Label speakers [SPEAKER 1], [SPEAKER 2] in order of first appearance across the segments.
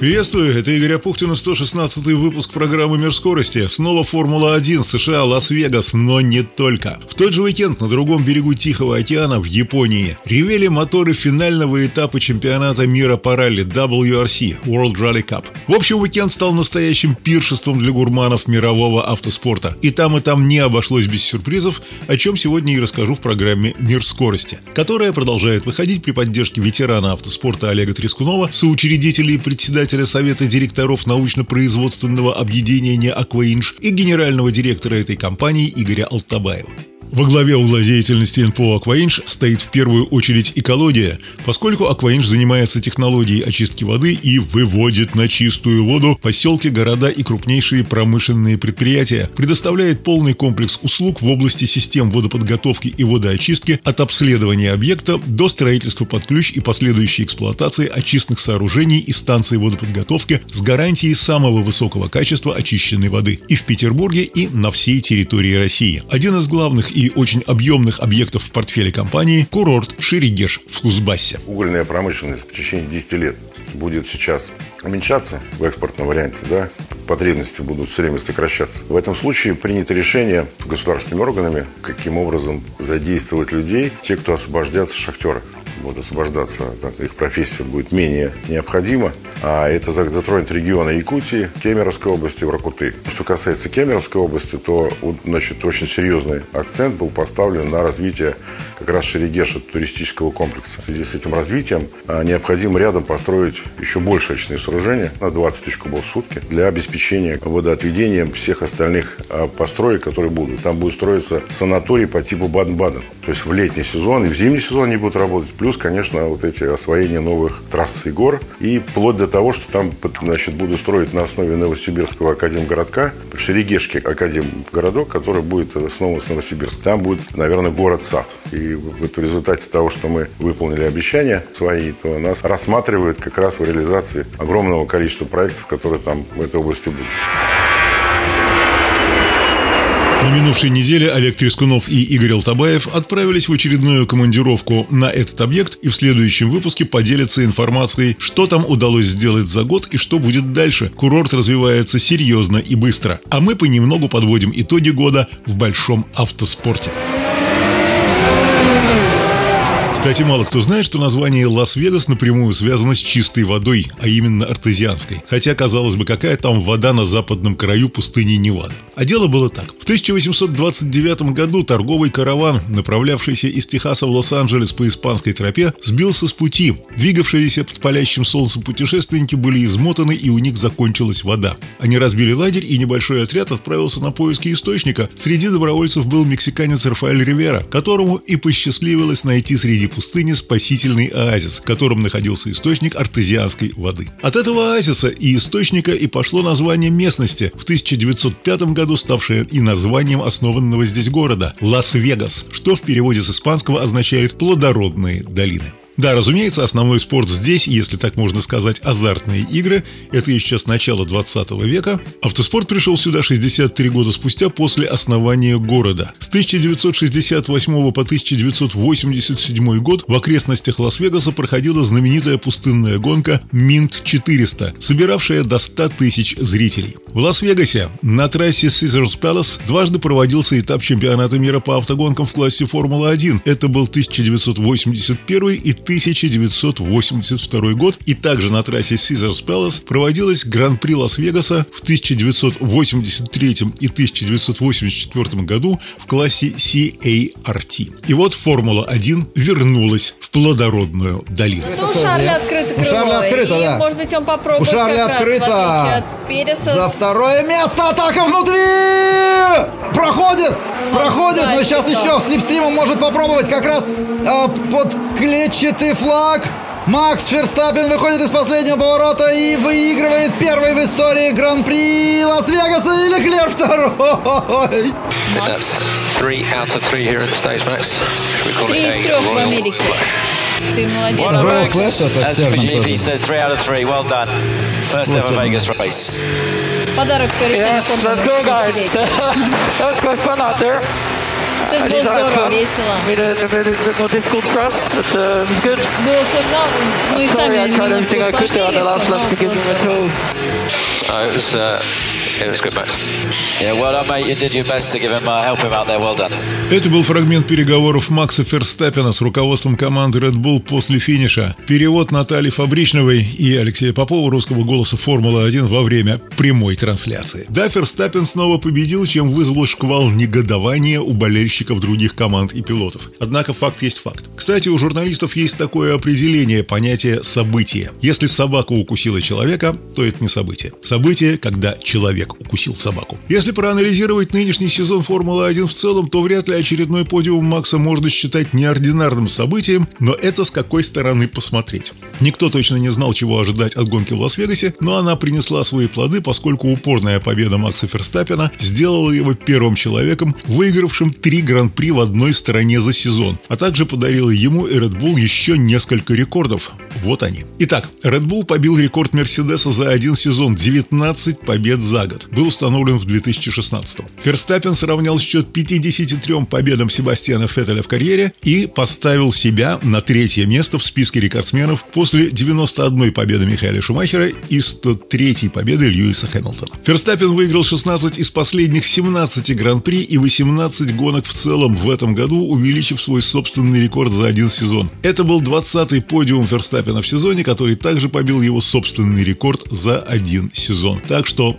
[SPEAKER 1] Приветствую, это Игорь Апухтин и 116 выпуск программы «Мир скорости». Снова Формула-1, США, Лас-Вегас, но не только. В тот же уикенд на другом берегу Тихого океана в Японии ревели моторы финального этапа чемпионата мира по ралли WRC – World Rally Cup. В общем, уикенд стал настоящим пиршеством для гурманов мирового автоспорта. И там, и там не обошлось без сюрпризов, о чем сегодня и расскажу в программе «Мир скорости», которая продолжает выходить при поддержке ветерана автоспорта Олега Трескунова, соучредителя и председателя председателя Совета директоров научно-производственного объединения «Акваинж» и генерального директора этой компании Игоря Алтабаева. Во главе угла деятельности НПО «Акваинж» стоит в первую очередь экология, поскольку «Акваинж» занимается технологией очистки воды и выводит на чистую воду поселки, города и крупнейшие промышленные предприятия, предоставляет полный комплекс услуг в области систем водоподготовки и водоочистки от обследования объекта до строительства под ключ и последующей эксплуатации очистных сооружений и станций водоподготовки с гарантией самого высокого качества очищенной воды и в Петербурге, и на всей территории России. Один из главных и очень объемных объектов в портфеле компании – курорт Шерегеш в Кузбассе.
[SPEAKER 2] Угольная промышленность в течение 10 лет будет сейчас уменьшаться в экспортном варианте, да, потребности будут все время сокращаться. В этом случае принято решение государственными органами, каким образом задействовать людей, те, кто освобождятся шахтеры будут освобождаться, их профессия будет менее необходима. А это затронет регионы Якутии, Кемеровской области, Воркуты. Что касается Кемеровской области, то значит, очень серьезный акцент был поставлен на развитие как раз Шерегеша туристического комплекса. В связи с этим развитием а, необходимо рядом построить еще больше очные сооружения на 20 тысяч кубов в сутки для обеспечения водоотведения всех остальных а, построек, которые будут. Там будет строиться санаторий по типу Баден-Баден. То есть в летний сезон и в зимний сезон они будут работать. Плюс, конечно, вот эти освоения новых трасс и гор. И вплоть до того, что там значит, будут строить на основе Новосибирского академгородка Шерегешский академгородок, который будет основан с Новосибирска. Там будет, наверное, город-сад. И вот в результате того, что мы выполнили обещания свои, то нас рассматривают как раз в реализации огромного количества проектов, которые там в этой области будут.
[SPEAKER 1] На минувшей неделе Олег Трескунов и Игорь Алтабаев отправились в очередную командировку на этот объект и в следующем выпуске поделятся информацией, что там удалось сделать за год и что будет дальше. Курорт развивается серьезно и быстро, а мы понемногу подводим итоги года в большом автоспорте. Кстати, мало кто знает, что название Лас-Вегас напрямую связано с чистой водой, а именно артезианской. Хотя, казалось бы, какая там вода на западном краю пустыни Невада. А дело было так. В 1829 году торговый караван, направлявшийся из Техаса в Лос-Анджелес по испанской тропе, сбился с пути. Двигавшиеся под палящим солнцем путешественники были измотаны, и у них закончилась вода. Они разбили лагерь, и небольшой отряд отправился на поиски источника. Среди добровольцев был мексиканец Рафаэль Ривера, которому и посчастливилось найти среди пустыни спасительный оазис, в котором находился источник артезианской воды. От этого оазиса и источника и пошло название местности, в 1905 году ставшее и названием основанного здесь города – Лас-Вегас, что в переводе с испанского означает «плодородные долины». Да, разумеется, основной спорт здесь, если так можно сказать, азартные игры. Это еще с начала 20 века. Автоспорт пришел сюда 63 года спустя после основания города. С 1968 по 1987 год в окрестностях Лас-Вегаса проходила знаменитая пустынная гонка Mint 400, собиравшая до 100 тысяч зрителей. В Лас-Вегасе на трассе Caesars Palace дважды проводился этап чемпионата мира по автогонкам в классе Формула-1. Это был 1981 и 1982 год, и также на трассе Caesars Palace проводилась Гран-при Лас-Вегаса в 1983 и 1984 году в классе CART. И вот Формула-1 вернулась в плодородную долину.
[SPEAKER 3] Ну, у Шарля открыто крыло.
[SPEAKER 4] У Шарля открыто,
[SPEAKER 3] и,
[SPEAKER 4] да.
[SPEAKER 3] может быть, он попробует
[SPEAKER 4] У Шарля
[SPEAKER 3] как раз,
[SPEAKER 4] открыто.
[SPEAKER 3] отличие от Переса.
[SPEAKER 4] За второе место атака внутри! Проходит! Проходит, но сейчас еще слепстримом может попробовать как раз а, под клетчатый флаг. Макс Ферстаппин выходит из последнего поворота и выигрывает первый в истории Гран-при Лас-Вегаса и Леклер второй.
[SPEAKER 5] That's three out of three here at the States, Max. Should we call
[SPEAKER 3] Три из трех в Америке. Ты молодец.
[SPEAKER 4] Royal. Flash это термин
[SPEAKER 6] GP
[SPEAKER 4] тоже.
[SPEAKER 6] says, three out of three. Well done. First ever Vegas race.
[SPEAKER 3] Подарок Тористане
[SPEAKER 5] Yes, let's go, guys. that was quite fun out there.
[SPEAKER 3] Это
[SPEAKER 5] At
[SPEAKER 3] было
[SPEAKER 5] least I had
[SPEAKER 3] здорово,
[SPEAKER 5] fun.
[SPEAKER 3] весело.
[SPEAKER 5] I mean, it, it made it a bit more difficult for us, but uh, it was good.
[SPEAKER 3] Было сложно, мы
[SPEAKER 5] Sorry,
[SPEAKER 3] сами
[SPEAKER 5] I tried
[SPEAKER 3] немножко
[SPEAKER 5] everything I could there on the
[SPEAKER 3] усложнили
[SPEAKER 5] last lap to
[SPEAKER 3] всё,
[SPEAKER 5] give him a
[SPEAKER 3] но
[SPEAKER 5] tow.
[SPEAKER 6] Oh, it was, uh, it was good, Max. Yeah, well done, mate. You did your best to give him, uh, done.
[SPEAKER 1] Это был фрагмент переговоров Макса Ферстаппена с руководством команды Red Bull после финиша. Перевод Натальи Фабричновой и Алексея Попова русского голоса Формулы-1 во время прямой трансляции. Да, Ферстаппен снова победил, чем вызвал шквал негодования у болельщиков других команд и пилотов. Однако факт есть факт. Кстати, у журналистов есть такое определение понятия «событие». Если собака укусила человека, то это не событие. Событие, когда человек укусил собаку. Если проанализировать нынешний сезон Формулы-1 в целом, то вряд ли очередной подиум Макса можно считать неординарным событием, но это с какой стороны посмотреть. Никто точно не знал, чего ожидать от гонки в Лас-Вегасе, но она принесла свои плоды, поскольку упорная победа Макса Ферстаппена сделала его первым человеком, выигравшим три гран-при в одной стране за сезон, а также подарила ему и Red Bull еще несколько рекордов. Вот они. Итак, Red Bull побил рекорд Мерседеса за один сезон 19 побед за год. Был установлен в 2016 Ферстаппен сравнял счет 53 победам Себастьяна Феттеля в карьере и поставил себя на третье место в списке рекордсменов после 91 победы Михаила Шумахера и 103 победы Льюиса Хэмилтона. Ферстаппен выиграл 16 из последних 17 гран-при и 18 гонок в целом в этом году, увеличив свой собственный рекорд за один сезон. Это был 20-й подиум Ферстаппена в сезоне, который также побил его собственный рекорд за один сезон. Так что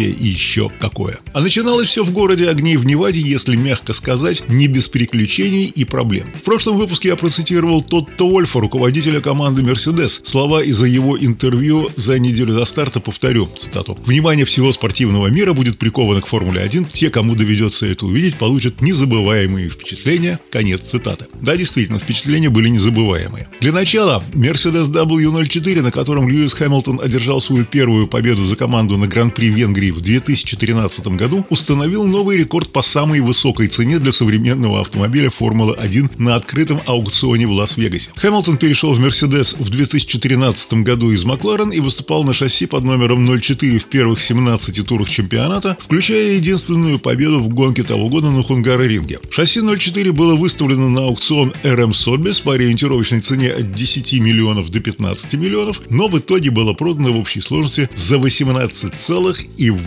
[SPEAKER 1] событие и еще какое. А начиналось все в городе огней в Неваде, если мягко сказать, не без приключений и проблем. В прошлом выпуске я процитировал Тотто Вольфа, руководителя команды Mercedes. Слова из-за его интервью за неделю до старта повторю, цитату. «Внимание всего спортивного мира будет приковано к Формуле-1. Те, кому доведется это увидеть, получат незабываемые впечатления». Конец цитаты. Да, действительно, впечатления были незабываемые. Для начала, Mercedes W04, на котором Льюис Хэмилтон одержал свою первую победу за команду на Гран-при Венгрии в 2013 году, установил новый рекорд по самой высокой цене для современного автомобиля Формулы-1 на открытом аукционе в Лас-Вегасе. Хэмилтон перешел в Мерседес в 2013 году из Макларен и выступал на шасси под номером 04 в первых 17 турах чемпионата, включая единственную победу в гонке того года на Хунгаро-ринге. Шасси 04 было выставлено на аукцион RM Sotheby's по ориентировочной цене от 10 миллионов до 15 миллионов, но в итоге было продано в общей сложности за 18,8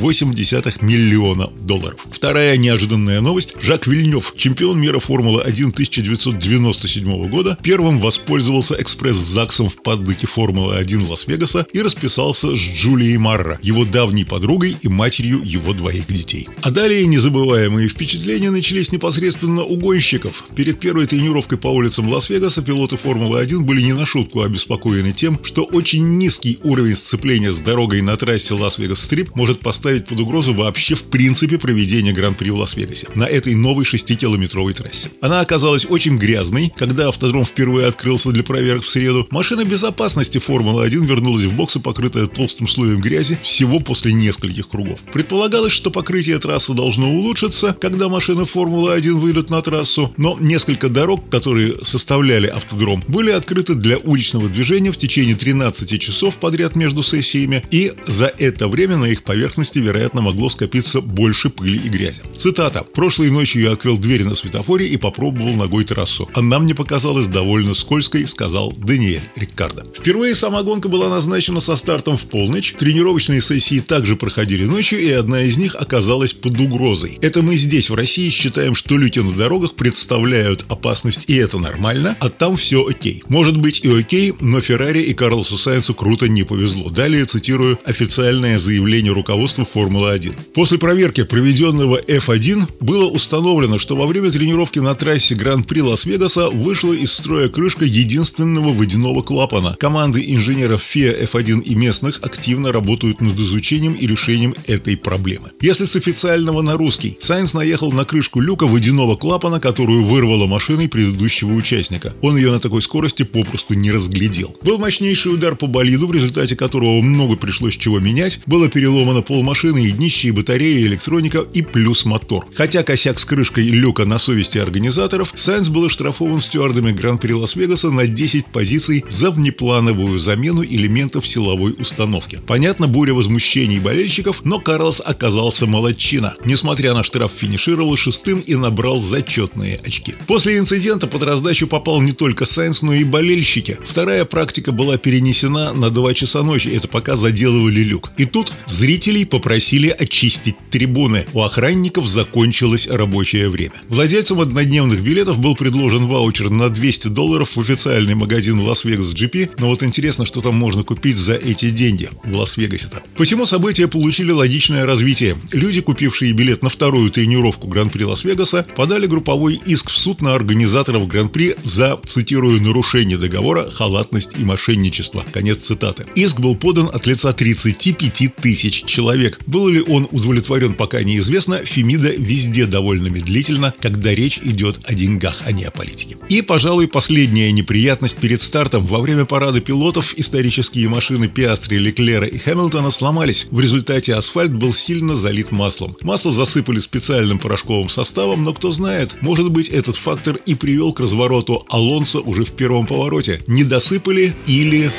[SPEAKER 1] миллиона долларов. Вторая неожиданная новость. Жак Вильнев, чемпион мира Формулы-1 1997 года, первым воспользовался экспресс-ЗАГСом в паддоке Формулы-1 Лас-Вегаса и расписался с Джулией Марро, его давней подругой и матерью его двоих детей. А далее незабываемые впечатления начались непосредственно у гонщиков. Перед первой тренировкой по улицам Лас-Вегаса пилоты Формулы-1 были не на шутку обеспокоены тем, что очень низкий уровень сцепления с дорогой на трассе Лас-Вегас-Стрип может поставить под угрозу вообще в принципе проведение Гран-при в Лас-Вегасе на этой новой 6-километровой трассе. Она оказалась очень грязной. Когда автодром впервые открылся для проверок в среду, машина безопасности Формулы-1 вернулась в боксы, покрытая толстым слоем грязи, всего после нескольких кругов. Предполагалось, что покрытие трассы должно улучшиться, когда машины Формулы-1 выйдут на трассу, но несколько дорог, которые составляли автодром, были открыты для уличного движения в течение 13 часов подряд между сессиями, и за это время на их поверхности, вероятно, могло скопиться больше пыли и грязи. Цитата. «Прошлой ночью я открыл дверь на светофоре и попробовал ногой трассу. Она мне показалась довольно скользкой», — сказал Даниэль Риккардо. Впервые сама гонка была назначена со стартом в полночь. Тренировочные сессии также проходили ночью, и одна из них оказалась под угрозой. Это мы здесь, в России, считаем, что люди на дорогах представляют опасность, и это нормально, а там все окей. Может быть и окей, но Феррари и Карлосу Сайенсу круто не повезло. Далее цитирую официальное заявление руководства Формулы-1. После проверки, проведенного F1, было установлено, что во время тренировки на трассе Гран-при Лас-Вегаса вышла из строя крышка единственного водяного клапана. Команды инженеров FIA F1 и местных активно работают над изучением и решением этой проблемы. Если с официального на русский, Сайенс наехал на крышку люка водяного клапана, которую вырвало машиной предыдущего участника. Он ее на такой скорости попросту не разглядел. Был мощнейший удар по болиду, в результате которого много пришлось чего менять. Было переломано машины и днище, и батарея, и электроника, и плюс мотор. Хотя косяк с крышкой люка на совести организаторов, Сайнс был оштрафован стюардами Гран-при Лас-Вегаса на 10 позиций за внеплановую замену элементов силовой установки. Понятно, буря возмущений болельщиков, но Карлос оказался молодчина. Несмотря на штраф, финишировал шестым и набрал зачетные очки. После инцидента под раздачу попал не только Сайнс, но и болельщики. Вторая практика была перенесена на 2 часа ночи. Это пока заделывали люк. И тут зрителей попросили очистить трибуны. У охранников закончилось рабочее время. Владельцам однодневных билетов был предложен ваучер на 200 долларов в официальный магазин Лас-Вегас GP. Но вот интересно, что там можно купить за эти деньги в Лас-Вегасе-то. Посему события получили логичное развитие. Люди, купившие билет на вторую тренировку Гран-при Лас-Вегаса, подали групповой иск в суд на организаторов Гран-при за, цитирую, нарушение договора, халатность и мошенничество. Конец цитаты. Иск был подан от лица 35 тысяч человек. Был ли он удовлетворен, пока неизвестно. Фемида везде довольно медлительно, когда речь идет о деньгах, а не о политике. И, пожалуй, последняя неприятность перед стартом. Во время парада пилотов исторические машины Пиастри, Леклера и Хэмилтона сломались. В результате асфальт был сильно залит маслом. Масло засыпали специальным порошковым составом, но кто знает, может быть этот фактор и привел к развороту Алонсо уже в первом повороте. Не досыпали или...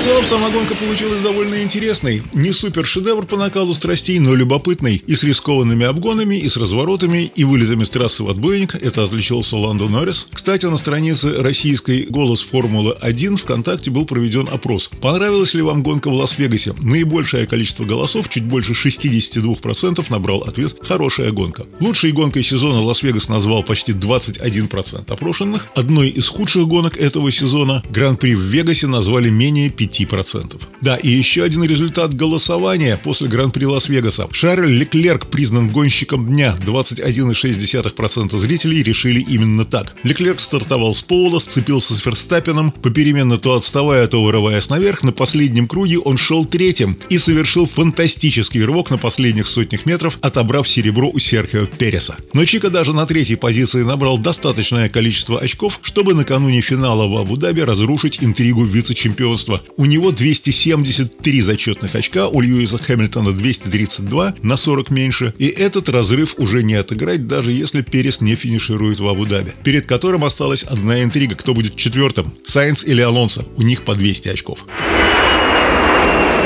[SPEAKER 1] В целом, сама гонка получилась довольно интересной. Не супер шедевр по накалу страстей, но любопытный. И с рискованными обгонами, и с разворотами, и вылетами с трассы в отбойник. Это отличился Ландо Норрис. Кстати, на странице российской «Голос Формулы-1» ВКонтакте был проведен опрос. Понравилась ли вам гонка в Лас-Вегасе? Наибольшее количество голосов, чуть больше 62% набрал ответ «Хорошая гонка». Лучшей гонкой сезона Лас-Вегас назвал почти 21% опрошенных. Одной из худших гонок этого сезона Гран-при в Вегасе назвали менее 5%. Да, и еще один результат голосования после Гран-при Лас-Вегаса. Шарль Леклерк признан гонщиком дня. 21,6% зрителей решили именно так. Леклерк стартовал с пола, сцепился с Ферстаппином, попеременно то отставая, то вырываясь наверх. На последнем круге он шел третьим и совершил фантастический рывок на последних сотнях метров, отобрав серебро у Серхио Переса. Но Чика даже на третьей позиции набрал достаточное количество очков, чтобы накануне финала в Абу-Даби разрушить интригу вице-чемпионства. У него 273 зачетных очка, у Льюиса Хэмилтона 232, на 40 меньше. И этот разрыв уже не отыграть, даже если Перес не финиширует в Абу-Даби. Перед которым осталась одна интрига. Кто будет четвертым? Сайнс или Алонсо? У них по 200 очков.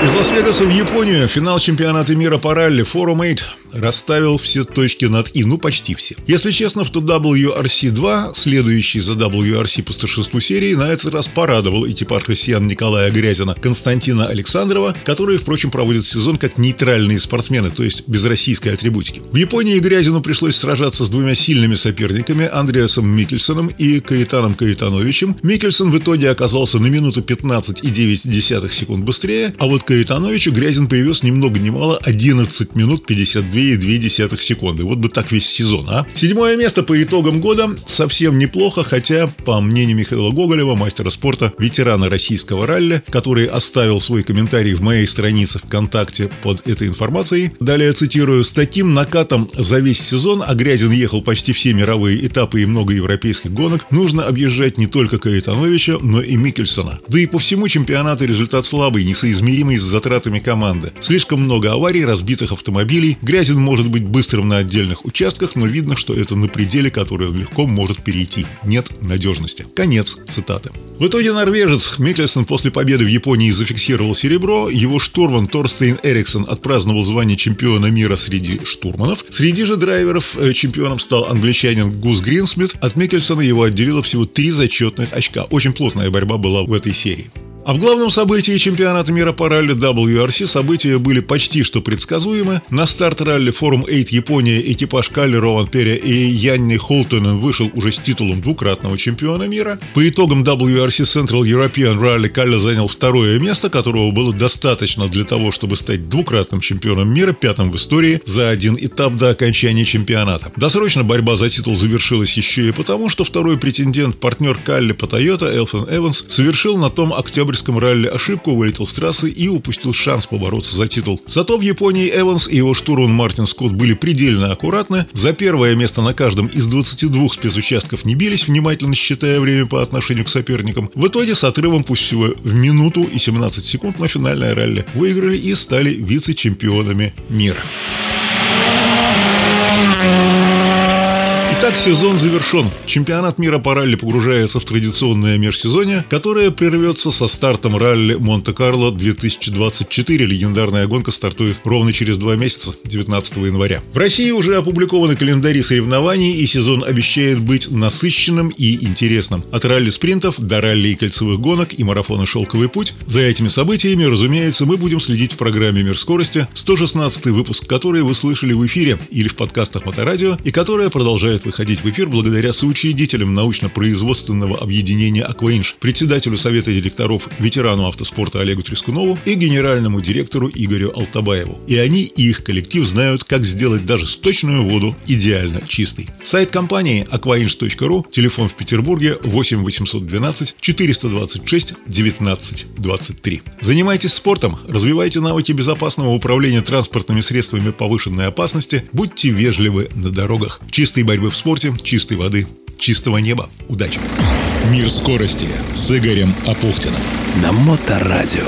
[SPEAKER 1] Из Лас-Вегаса в Японию финал чемпионата мира по ралли Forum 8 расставил все точки над «и», ну почти все. Если честно, то WRC-2, следующий за WRC по старшинству серии, на этот раз порадовал экипаж россиян Николая Грязина, Константина Александрова, которые, впрочем, проводят сезон как нейтральные спортсмены, то есть без российской атрибутики. В Японии Грязину пришлось сражаться с двумя сильными соперниками, Андреасом Микельсоном и Каэтаном Каэтановичем. Микельсон в итоге оказался на минуту 15,9 секунд быстрее, а вот Каэтановичу Грязин привез ни много ни мало 11 минут 52 2,2 секунды. Вот бы так весь сезон, а? Седьмое место по итогам года совсем неплохо, хотя, по мнению Михаила Гоголева, мастера спорта, ветерана российского ралли, который оставил свой комментарий в моей странице ВКонтакте под этой информацией. Далее цитирую. «С таким накатом за весь сезон, а ехал почти все мировые этапы и много европейских гонок, нужно объезжать не только Каэтановича, но и Микельсона. Да и по всему чемпионату результат слабый, несоизмеримый с затратами команды. Слишком много аварий, разбитых автомобилей. Грязин может быть быстрым на отдельных участках, но видно, что это на пределе, который он легко может перейти. Нет надежности. Конец цитаты. В итоге норвежец Микельсон после победы в Японии зафиксировал серебро. Его штурман Торстейн Эриксон отпраздновал звание чемпиона мира среди штурманов. Среди же драйверов э, чемпионом стал англичанин Гус Гринсмит. От Микельсона его отделило всего три зачетных очка. Очень плотная борьба была в этой серии. А в главном событии чемпионата мира по ралли WRC события были почти что предсказуемы. На старт ралли Форум 8 Япония экипаж Калли Рован Перя и Янни Холтонен вышел уже с титулом двукратного чемпиона мира. По итогам WRC Central European Rally Калли занял второе место, которого было достаточно для того, чтобы стать двукратным чемпионом мира, пятым в истории, за один этап до окончания чемпионата. Досрочно борьба за титул завершилась еще и потому, что второй претендент, партнер Калли по Toyota Элфен Эванс, совершил на том октябрь октябрьском ралли ошибку, вылетел с трассы и упустил шанс побороться за титул. Зато в Японии Эванс и его штурман Мартин Скотт были предельно аккуратны. За первое место на каждом из 22 спецучастков не бились, внимательно считая время по отношению к соперникам. В итоге с отрывом пусть всего в минуту и 17 секунд на финальное ралли выиграли и стали вице-чемпионами мира. Итак, сезон завершен. Чемпионат мира по ралли погружается в традиционное межсезонье, которое прервется со стартом ралли Монте-Карло 2024. Легендарная гонка стартует ровно через два месяца, 19 января. В России уже опубликованы календари соревнований, и сезон обещает быть насыщенным и интересным. От ралли-спринтов до ралли и кольцевых гонок и марафона «Шелковый путь». За этими событиями, разумеется, мы будем следить в программе «Мир скорости», 116 выпуск который вы слышали в эфире или в подкастах Моторадио, и которая продолжает выходить в эфир благодаря соучредителям научно-производственного объединения «Акваинж», председателю Совета директоров, ветерану автоспорта Олегу Трескунову и генеральному директору Игорю Алтабаеву. И они и их коллектив знают, как сделать даже сточную воду идеально чистой. Сайт компании aquainge.ru, телефон в Петербурге 8 812 426 19 23. Занимайтесь спортом, развивайте навыки безопасного управления транспортными средствами повышенной опасности, будьте вежливы на дорогах. Чистой борьбы в спорте, чистой воды, чистого неба. Удачи!
[SPEAKER 7] Мир скорости с Игорем Апухтиным.
[SPEAKER 8] На Моторадио.